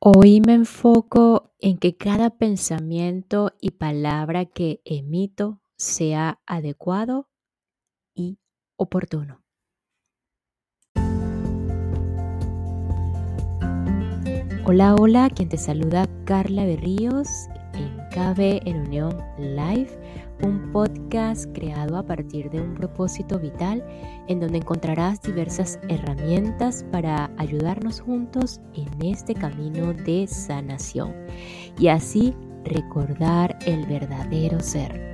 Hoy me enfoco en que cada pensamiento y palabra que emito sea adecuado y oportuno. Hola, hola, quien te saluda Carla Berríos en KB en Unión Live, un podcast creado a partir de un propósito vital en donde encontrarás diversas herramientas para ayudarnos juntos en este camino de sanación y así recordar el verdadero ser.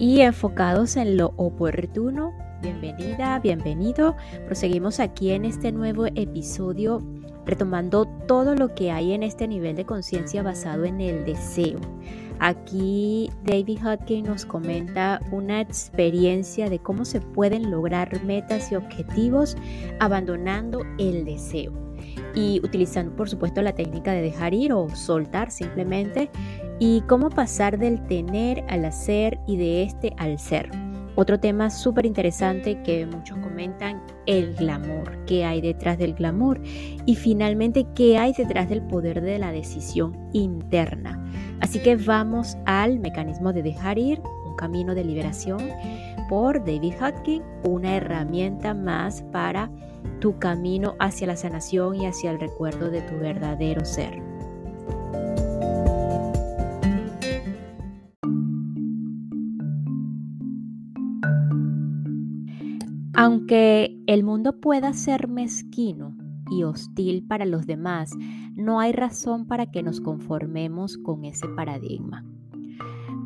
y enfocados en lo oportuno. Bienvenida, bienvenido. Proseguimos aquí en este nuevo episodio retomando todo lo que hay en este nivel de conciencia basado en el deseo. Aquí David Hodgkin nos comenta una experiencia de cómo se pueden lograr metas y objetivos abandonando el deseo y utilizando por supuesto la técnica de dejar ir o soltar simplemente y cómo pasar del tener al hacer y de este al ser. Otro tema súper interesante que muchos comentan, el glamour, qué hay detrás del glamour y finalmente qué hay detrás del poder de la decisión interna. Así que vamos al mecanismo de dejar ir, un camino de liberación por David Hodgkin, una herramienta más para tu camino hacia la sanación y hacia el recuerdo de tu verdadero ser. Aunque el mundo pueda ser mezquino y hostil para los demás, no hay razón para que nos conformemos con ese paradigma.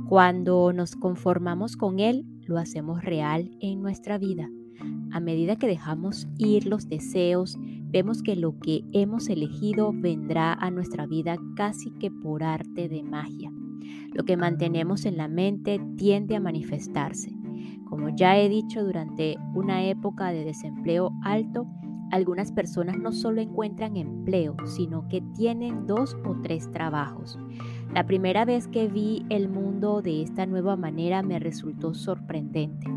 Cuando nos conformamos con él, lo hacemos real en nuestra vida. A medida que dejamos ir los deseos, vemos que lo que hemos elegido vendrá a nuestra vida casi que por arte de magia. Lo que mantenemos en la mente tiende a manifestarse. Como ya he dicho, durante una época de desempleo alto, algunas personas no solo encuentran empleo, sino que tienen dos o tres trabajos. La primera vez que vi el mundo de esta nueva manera me resultó sorprendente.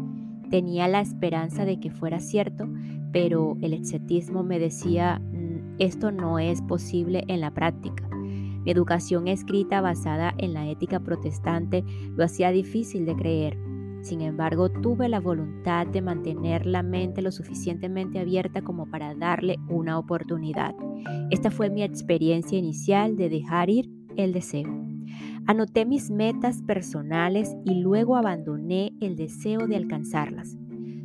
Tenía la esperanza de que fuera cierto, pero el excetismo me decía, mm, esto no es posible en la práctica. Mi educación escrita basada en la ética protestante lo hacía difícil de creer. Sin embargo, tuve la voluntad de mantener la mente lo suficientemente abierta como para darle una oportunidad. Esta fue mi experiencia inicial de dejar ir el deseo. Anoté mis metas personales y luego abandoné el deseo de alcanzarlas.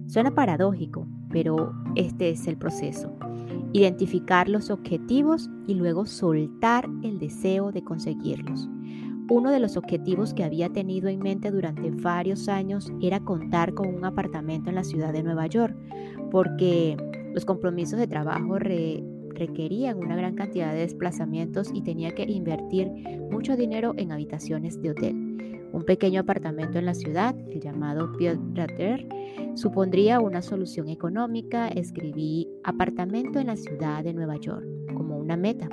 Suena paradójico, pero este es el proceso. Identificar los objetivos y luego soltar el deseo de conseguirlos. Uno de los objetivos que había tenido en mente durante varios años era contar con un apartamento en la ciudad de Nueva York, porque los compromisos de trabajo requerían una gran cantidad de desplazamientos y tenía que invertir mucho dinero en habitaciones de hotel. Un pequeño apartamento en la ciudad, el llamado Pied supondría una solución económica. Escribí apartamento en la ciudad de Nueva York como una meta.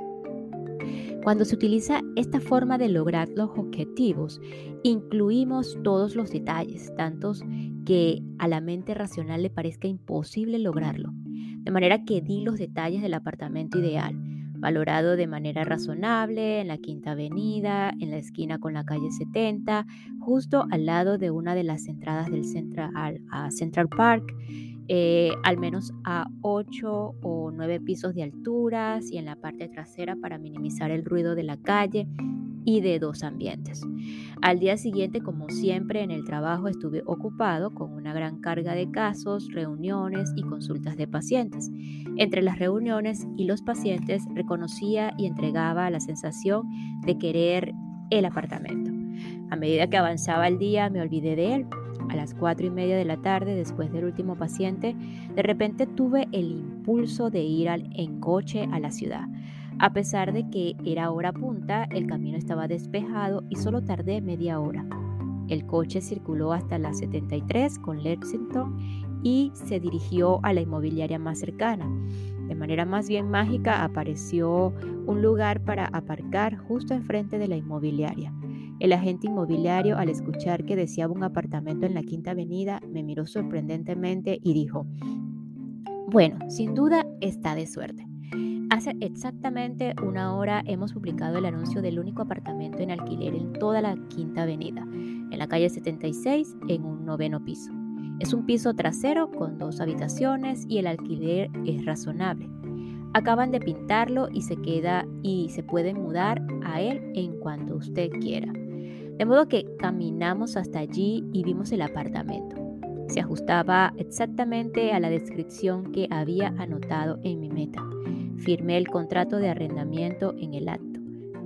Cuando se utiliza esta forma de lograr los objetivos, incluimos todos los detalles, tantos que a la mente racional le parezca imposible lograrlo. De manera que di los detalles del apartamento ideal. valorado de manera razonable en la Quinta Avenida, en la esquina con la calle 70, justo al lado de una de las entradas del Central, a Central Park, eh, al menos a 8 o 9 pisos de alturas y en la parte trasera para minimizar el ruido de la calle y de dos ambientes. Al día siguiente, como siempre, en el trabajo estuve ocupado con una gran carga de casos, reuniones y consultas de pacientes. Entre las reuniones y los pacientes reconocía y entregaba la sensación de querer el apartamento. A medida que avanzaba el día me olvidé de él. A las cuatro y media de la tarde, después del último paciente, de repente tuve el impulso de ir en coche a la ciudad. A pesar de que era hora punta, el camino estaba despejado y solo tardé media hora. El coche circuló hasta la 73 con Lexington y se dirigió a la inmobiliaria más cercana. De manera más bien mágica apareció un lugar para aparcar justo enfrente de la inmobiliaria. El agente inmobiliario, al escuchar que deseaba un apartamento en la Quinta Avenida, me miró sorprendentemente y dijo, bueno, sin duda está de suerte. Hace exactamente una hora hemos publicado el anuncio del único apartamento en alquiler en toda la Quinta Avenida, en la calle 76, en un noveno piso. Es un piso trasero con dos habitaciones y el alquiler es razonable. Acaban de pintarlo y se queda y se puede mudar a él en cuanto usted quiera. De modo que caminamos hasta allí y vimos el apartamento. Se ajustaba exactamente a la descripción que había anotado en mi meta firmé el contrato de arrendamiento en el acto.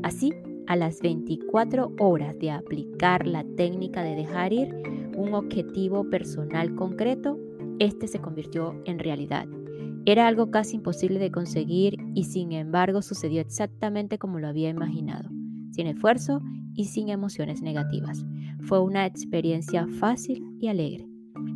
Así, a las 24 horas de aplicar la técnica de dejar ir un objetivo personal concreto, este se convirtió en realidad. Era algo casi imposible de conseguir y sin embargo sucedió exactamente como lo había imaginado, sin esfuerzo y sin emociones negativas. Fue una experiencia fácil y alegre.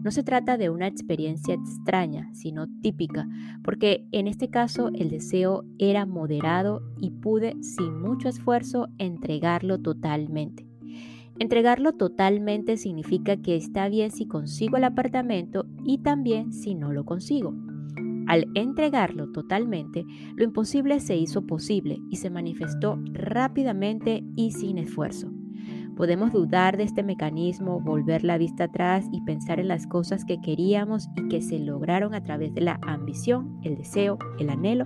No se trata de una experiencia extraña, sino típica, porque en este caso el deseo era moderado y pude sin mucho esfuerzo entregarlo totalmente. Entregarlo totalmente significa que está bien si consigo el apartamento y también si no lo consigo. Al entregarlo totalmente, lo imposible se hizo posible y se manifestó rápidamente y sin esfuerzo. Podemos dudar de este mecanismo, volver la vista atrás y pensar en las cosas que queríamos y que se lograron a través de la ambición, el deseo, el anhelo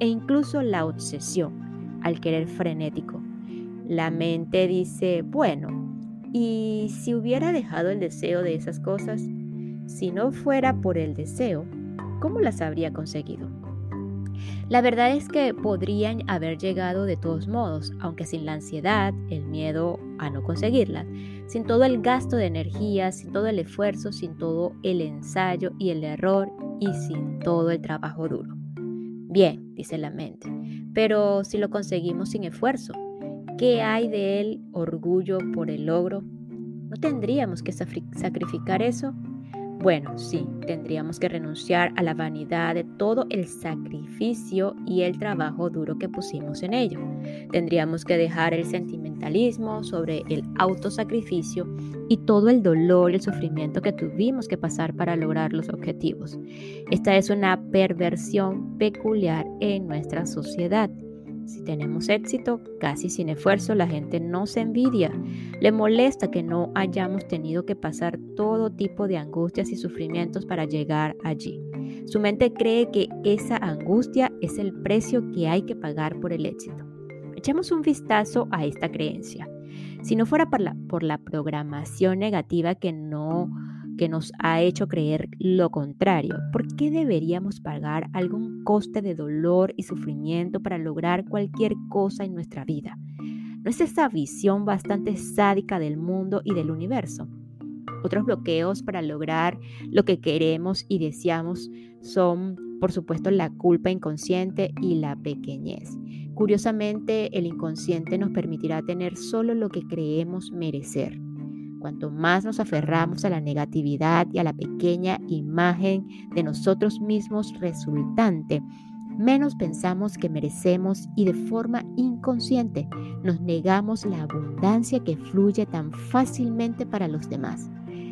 e incluso la obsesión al querer frenético. La mente dice, bueno, ¿y si hubiera dejado el deseo de esas cosas? Si no fuera por el deseo, ¿cómo las habría conseguido? La verdad es que podrían haber llegado de todos modos, aunque sin la ansiedad, el miedo a no conseguirlas, sin todo el gasto de energía, sin todo el esfuerzo, sin todo el ensayo y el error y sin todo el trabajo duro. Bien, dice la mente, pero si lo conseguimos sin esfuerzo, ¿qué hay de él orgullo por el logro? ¿No tendríamos que sacrificar eso? Bueno, sí, tendríamos que renunciar a la vanidad de todo el sacrificio y el trabajo duro que pusimos en ello. Tendríamos que dejar el sentimentalismo sobre el autosacrificio y todo el dolor y el sufrimiento que tuvimos que pasar para lograr los objetivos. Esta es una perversión peculiar en nuestra sociedad si tenemos éxito, casi sin esfuerzo, la gente no se envidia. Le molesta que no hayamos tenido que pasar todo tipo de angustias y sufrimientos para llegar allí. Su mente cree que esa angustia es el precio que hay que pagar por el éxito. Echemos un vistazo a esta creencia. Si no fuera por la, por la programación negativa que no que nos ha hecho creer lo contrario. ¿Por qué deberíamos pagar algún coste de dolor y sufrimiento para lograr cualquier cosa en nuestra vida? ¿No es esa visión bastante sádica del mundo y del universo? Otros bloqueos para lograr lo que queremos y deseamos son, por supuesto, la culpa inconsciente y la pequeñez. Curiosamente, el inconsciente nos permitirá tener solo lo que creemos merecer. Cuanto más nos aferramos a la negatividad y a la pequeña imagen de nosotros mismos resultante, menos pensamos que merecemos y de forma inconsciente nos negamos la abundancia que fluye tan fácilmente para los demás.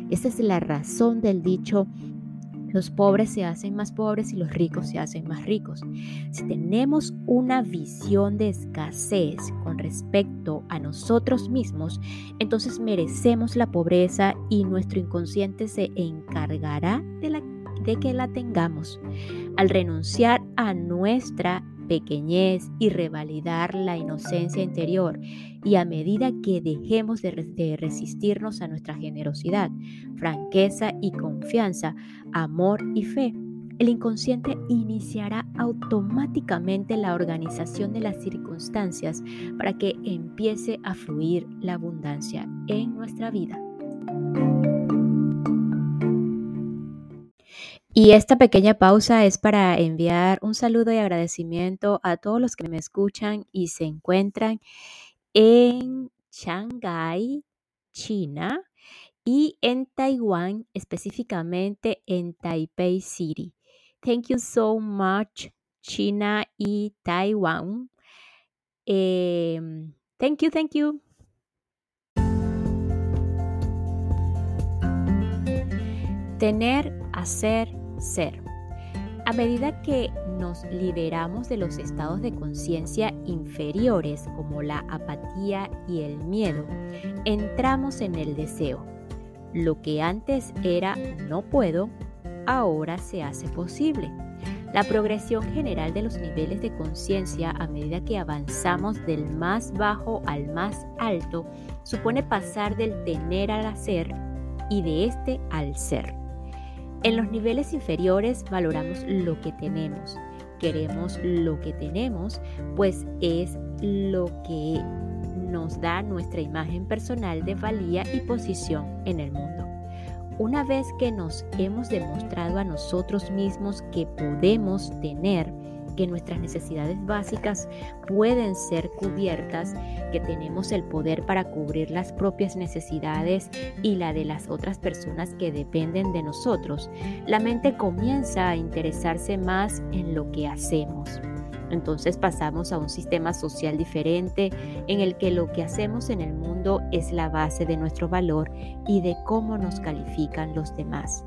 Esa es la razón del dicho, Los pobres se hacen más pobres y los ricos se hacen más ricos. Si tenemos una visión de escasez con respecto a nosotros mismos, entonces merecemos la pobreza y nuestro inconsciente se encargará de, que la tengamos. Al renunciar a nuestra pequeñez y revalidar la inocencia interior y a medida que dejemos de, resistirnos a nuestra generosidad, franqueza y confianza, amor y fe, el inconsciente iniciará automáticamente la organización de las circunstancias para que empiece a fluir la abundancia en nuestra vida. Y esta pequeña pausa es para enviar un saludo y agradecimiento a todos los que me escuchan y se encuentran en Shanghai, China, y en Taiwán, específicamente en Taipei City. Thank you so much, China y Taiwán. Em, thank you, thank you. Tener, hacer, ser. A medida que nos liberamos de los estados de conciencia inferiores como la apatía y el miedo, entramos en el deseo. Lo que antes era no puedo, ahora se hace posible. La progresión general de los niveles de conciencia a medida que avanzamos del más bajo al más alto supone pasar del tener al hacer y de este al ser. En los niveles inferiores valoramos lo que tenemos. Queremos lo que tenemos, pues es lo que nos da nuestra imagen personal de valía y posición en el mundo. Una vez que nos hemos demostrado a nosotros mismos que podemos tener, que nuestras necesidades básicas pueden ser cubiertas, que tenemos el poder para cubrir las propias necesidades y la de las otras personas que dependen de nosotros, la mente comienza a interesarse más en lo que hacemos. Entonces pasamos a un sistema social diferente en el que lo que hacemos en el mundo es la base de nuestro valor y de cómo nos califican los demás.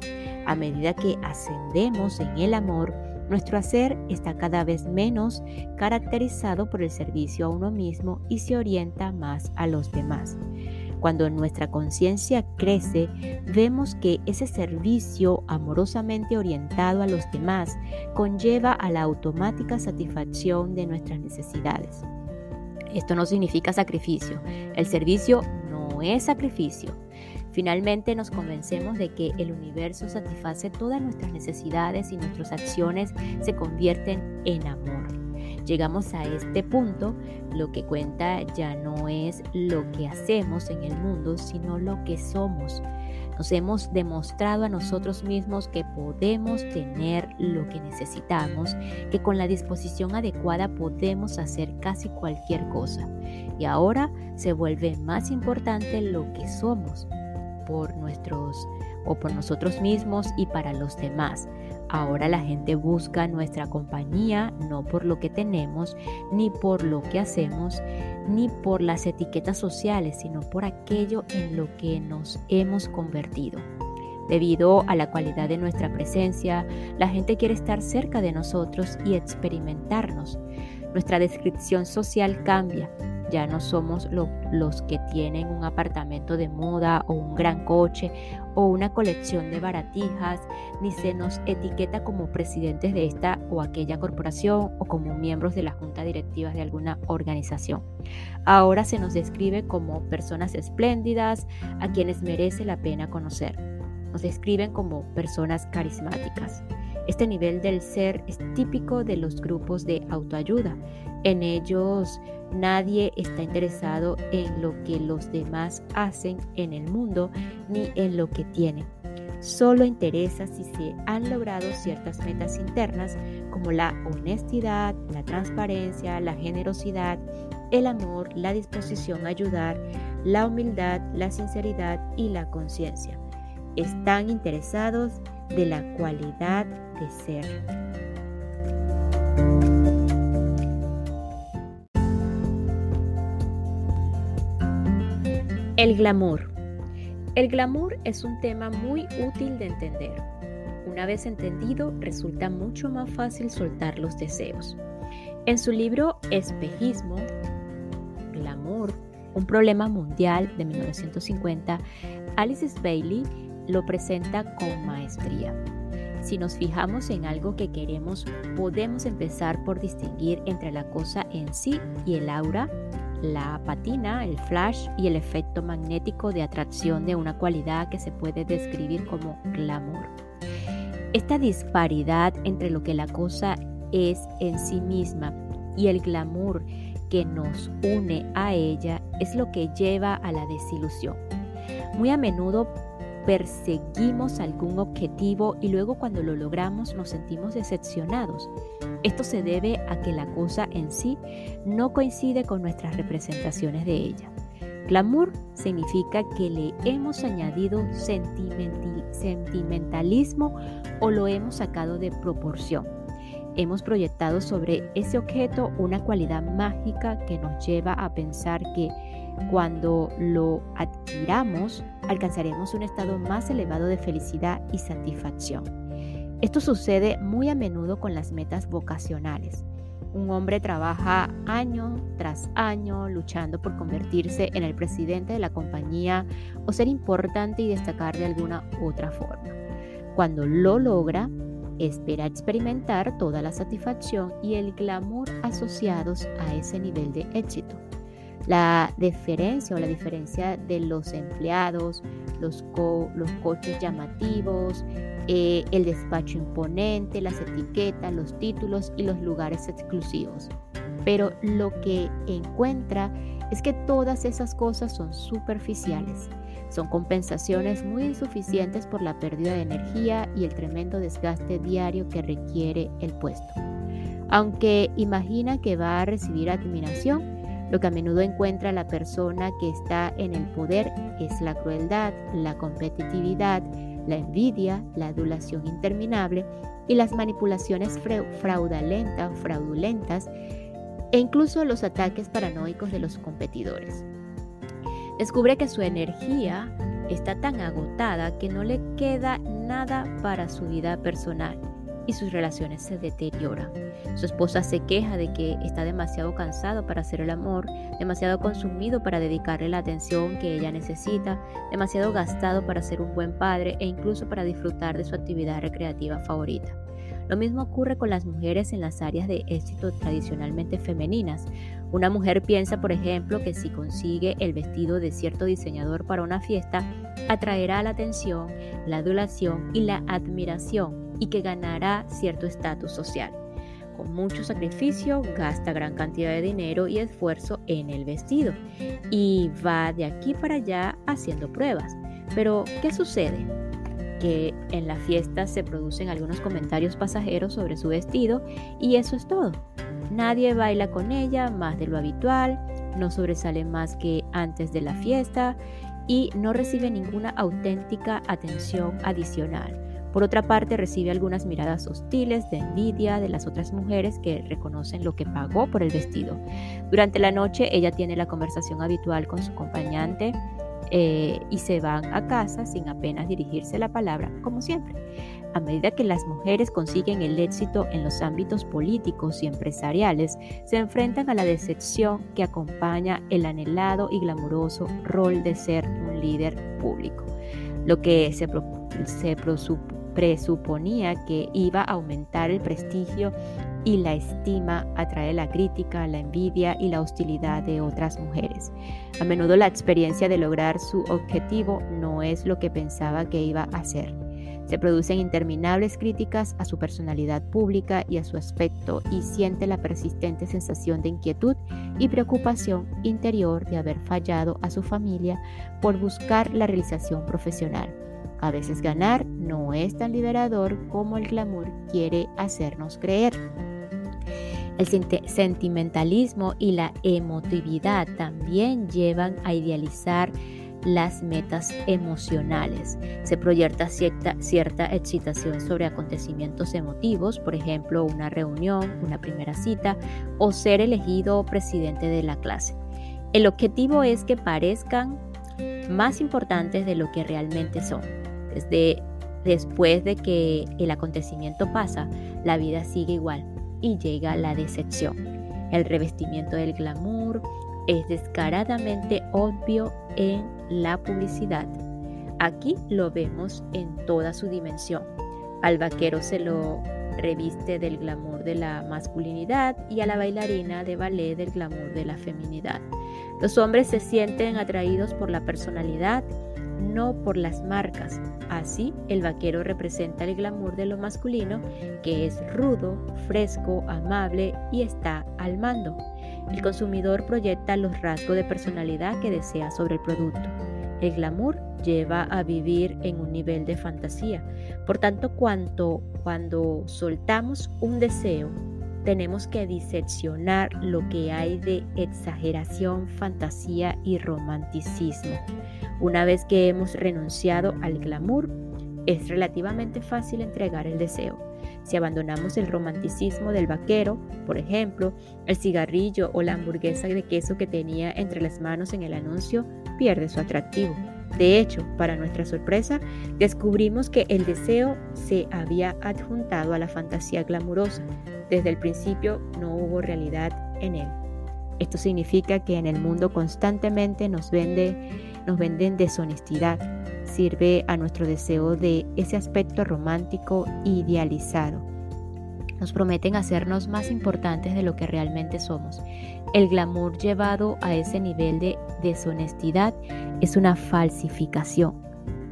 A medida que ascendemos en el amor, nuestro hacer está cada vez menos caracterizado por el servicio a uno mismo y se orienta más a los demás. Cuando nuestra conciencia crece, vemos que ese servicio amorosamente orientado a los demás conlleva a la automática satisfacción de nuestras necesidades. Esto no significa sacrificio. El servicio no es sacrificio. Finalmente nos convencemos de que el universo satisface todas nuestras necesidades y nuestras acciones se convierten en amor. Llegamos a este punto, lo que cuenta ya no es lo que hacemos en el mundo, sino lo que somos. Nos hemos demostrado a nosotros mismos que podemos tener lo que necesitamos, que con la disposición adecuada podemos hacer casi cualquier cosa. Y ahora se vuelve más importante lo que somos por nuestros o por nosotros mismos y para los demás. Ahora la gente busca nuestra compañía no por lo que tenemos, ni por lo que hacemos, ni por las etiquetas sociales, sino por aquello en lo que nos hemos convertido. Debido a la cualidad de nuestra presencia, la gente quiere estar cerca de nosotros y experimentarnos. Nuestra descripción social cambia ya no somos los que tienen un apartamento de moda o un gran coche o una colección de baratijas, ni se nos etiqueta como presidentes de esta o aquella corporación o como miembros de la junta directiva de alguna organización. Ahora se nos describe como personas espléndidas a quienes merece la pena conocer. Nos describen como personas carismáticas. Este nivel del ser es típico de los grupos de autoayuda. En ellos nadie está interesado en lo que los demás hacen en el mundo ni en lo que tienen. Solo interesa si se han logrado ciertas metas internas como la honestidad, la transparencia, la generosidad, el amor, la disposición a ayudar, la humildad, la sinceridad y la conciencia. Están interesados de la cualidad El glamour. El glamour es un tema muy útil de entender. una vez entendido, resulta mucho más fácil soltar los deseos. En su libro Espejismo, Glamour, un problema mundial de 1950, Alice Bailey lo presenta con maestría. Si nos fijamos en algo que queremos, podemos empezar por distinguir entre la cosa en sí y el aura, la patina, el flash y el efecto magnético de atracción de una cualidad que se puede describir como glamour. Esta disparidad entre lo que la cosa es en sí misma y el glamour que nos une a ella es lo que lleva a la desilusión. Muy a menudo perseguimos algún objetivo y luego cuando lo logramos nos sentimos decepcionados. Esto se debe a que la cosa en sí no coincide con nuestras representaciones de ella. Glamour significa que le hemos añadido sentimentalismo o lo hemos sacado de proporción. Hemos proyectado sobre ese objeto una cualidad mágica que nos lleva a pensar que cuando lo adquiramos, alcanzaremos un estado más elevado de felicidad y satisfacción. Esto sucede muy a menudo con las metas vocacionales. Un hombre trabaja año tras año luchando por convertirse en el presidente de la compañía o ser importante y destacar de alguna otra forma. Cuando lo logra, espera experimentar toda la satisfacción y el glamour asociados a ese nivel de éxito. La diferencia o la diferencia de los empleados, los, los coches llamativos, eh, el despacho imponente, las etiquetas, los títulos y los lugares exclusivos. Pero lo que encuentra es que todas esas cosas son superficiales. Son compensaciones muy insuficientes por la pérdida de energía y el tremendo desgaste diario que requiere el puesto. Aunque imagina que va a recibir admiración, lo que a menudo encuentra la persona que está en el poder es la crueldad, la competitividad, la envidia, la adulación interminable y las manipulaciones fraudulentas, fraudulentas e incluso los ataques paranoicos de los competidores. Descubre que su energía está tan agotada que no le queda nada para su vida personal y sus relaciones se deterioran. Su esposa se queja de que está demasiado cansado para hacer el amor, demasiado consumido para dedicarle la atención que ella necesita, demasiado gastado para ser un buen padre e incluso para disfrutar de su actividad recreativa favorita. Lo mismo ocurre con las mujeres en las áreas de éxito tradicionalmente femeninas. Una mujer piensa, por ejemplo, que si consigue el vestido de cierto diseñador para una fiesta, atraerá la atención, la adulación y la admiración y que ganará cierto estatus social. Con mucho sacrificio gasta gran cantidad de dinero y esfuerzo en el vestido y va de aquí para allá haciendo pruebas. Pero, ¿qué sucede? Que en la fiesta se producen algunos comentarios pasajeros sobre su vestido y eso es todo. Nadie baila con ella más de lo habitual, no sobresale más que antes de la fiesta y no recibe ninguna auténtica atención adicional. Por otra parte, recibe algunas miradas hostiles de envidia de las otras mujeres que reconocen lo que pagó por el vestido. Durante la noche, ella tiene la conversación habitual con su acompañante eh, y se van a casa sin apenas dirigirse la palabra, como siempre. A medida que las mujeres consiguen el éxito en los ámbitos políticos y empresariales, se enfrentan a la decepción que acompaña el anhelado y glamuroso rol de ser un líder público. Lo que se, se presuponía que iba a aumentar el prestigio y la estima atrae la crítica, la envidia y la hostilidad de otras mujeres. A menudo la experiencia de lograr su objetivo no es lo que pensaba que iba a ser. Se producen interminables críticas a su personalidad pública y a su aspecto y siente la persistente sensación de inquietud y preocupación interior de haber fallado a su familia por buscar la realización profesional. A veces ganar no es tan liberador como el glamour quiere hacernos creer. El sentimentalismo y la emotividad también llevan a idealizar las metas emocionales. Se proyecta cierta, cierta, excitación sobre acontecimientos emotivos, por ejemplo, una reunión, una primera cita o ser elegido presidente de la clase. El objetivo es que parezcan más importantes de lo que realmente son. Desde, Después de que el acontecimiento pasa, la vida sigue igual y llega la decepción. El revestimiento del glamour es descaradamente obvio en la publicidad. Aquí lo vemos en toda su dimensión. Al vaquero se lo reviste del glamour de la masculinidad y a la bailarina de ballet del glamour de la feminidad. Los hombres se sienten atraídos por la personalidad, no por las marcas. Así, el vaquero representa el glamour de lo masculino, que es rudo, fresco, amable y está al mando. El consumidor proyecta los rasgos de personalidad que desea sobre el producto. El glamour lleva a vivir en un nivel de fantasía. Por tanto, cuanto, cuando soltamos un deseo, tenemos que diseccionar lo que hay de exageración, fantasía y romanticismo. Una vez que hemos renunciado al glamour, es relativamente fácil entregar el deseo. Si abandonamos el romanticismo del vaquero, por ejemplo, el cigarrillo o la hamburguesa de queso que tenía entre las manos en el anuncio, pierde su atractivo. De hecho, para nuestra sorpresa, descubrimos que el deseo se había adjuntado a la fantasía glamurosa. Desde el principio no hubo realidad en él. Esto significa que en el mundo constantemente nos, vende, nos venden deshonestidad, sirve a nuestro deseo de ese aspecto romántico idealizado. Nos prometen hacernos más importantes de lo que realmente somos. El glamour llevado a ese nivel de deshonestidad es una falsificación.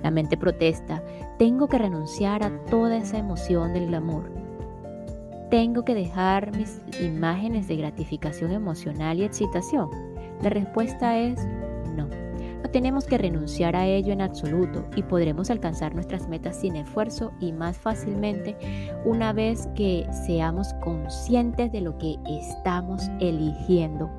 La mente protesta, tengo que renunciar a toda esa emoción del glamour. Tengo que dejar mis imágenes de gratificación emocional y excitación. La respuesta es no tenemos que renunciar a ello en absoluto y podremos alcanzar nuestras metas sin esfuerzo y más fácilmente una vez que seamos conscientes de lo que estamos eligiendo.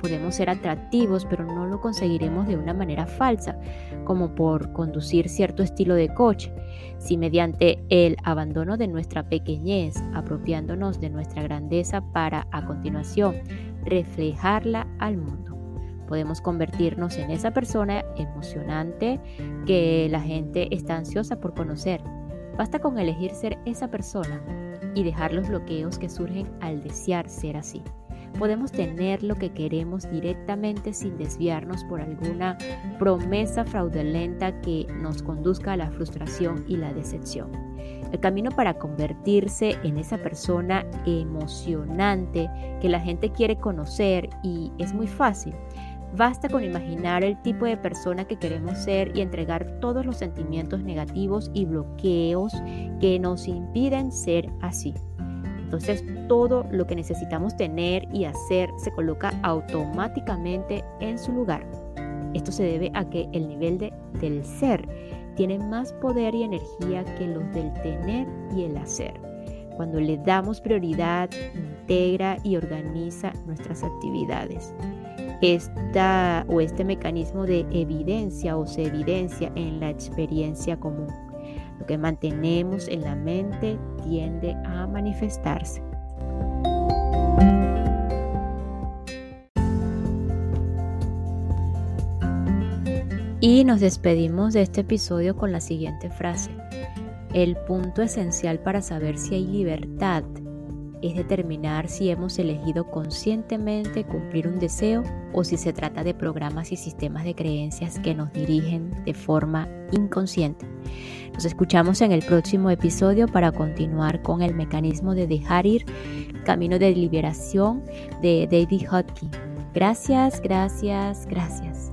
Podemos ser atractivos, pero no lo conseguiremos de una manera falsa, como por conducir cierto estilo de coche, si mediante el abandono de nuestra pequeñez, apropiándonos de nuestra grandeza para a continuación reflejarla al mundo podemos convertirnos en esa persona emocionante que la gente está ansiosa por conocer. Basta con elegir ser esa persona y dejar los bloqueos que surgen al desear ser así. Podemos tener lo que queremos directamente sin desviarnos por alguna promesa fraudulenta que nos conduzca a la frustración y la decepción. El camino para convertirse en esa persona emocionante que la gente quiere conocer y es muy fácil. Basta con imaginar el tipo de persona que queremos ser y entregar todos los sentimientos negativos y bloqueos que nos impiden ser así. Entonces todo lo que necesitamos tener y hacer se coloca automáticamente en su lugar. Esto se debe a que el nivel de, del ser tiene más poder y energía que los del tener y el hacer. Cuando le damos prioridad, integra y organiza nuestras actividades esta o este mecanismo de evidencia o se evidencia en la experiencia común. Lo que mantenemos en la mente tiende a manifestarse. Y nos despedimos de este episodio con la siguiente frase. El punto esencial para saber si hay libertad es determinar si hemos elegido conscientemente cumplir un deseo o si se trata de programas y sistemas de creencias que nos dirigen de forma inconsciente. Nos escuchamos en el próximo episodio para continuar con el mecanismo de dejar ir, camino de liberación de David Hodgkin. Gracias, gracias, gracias.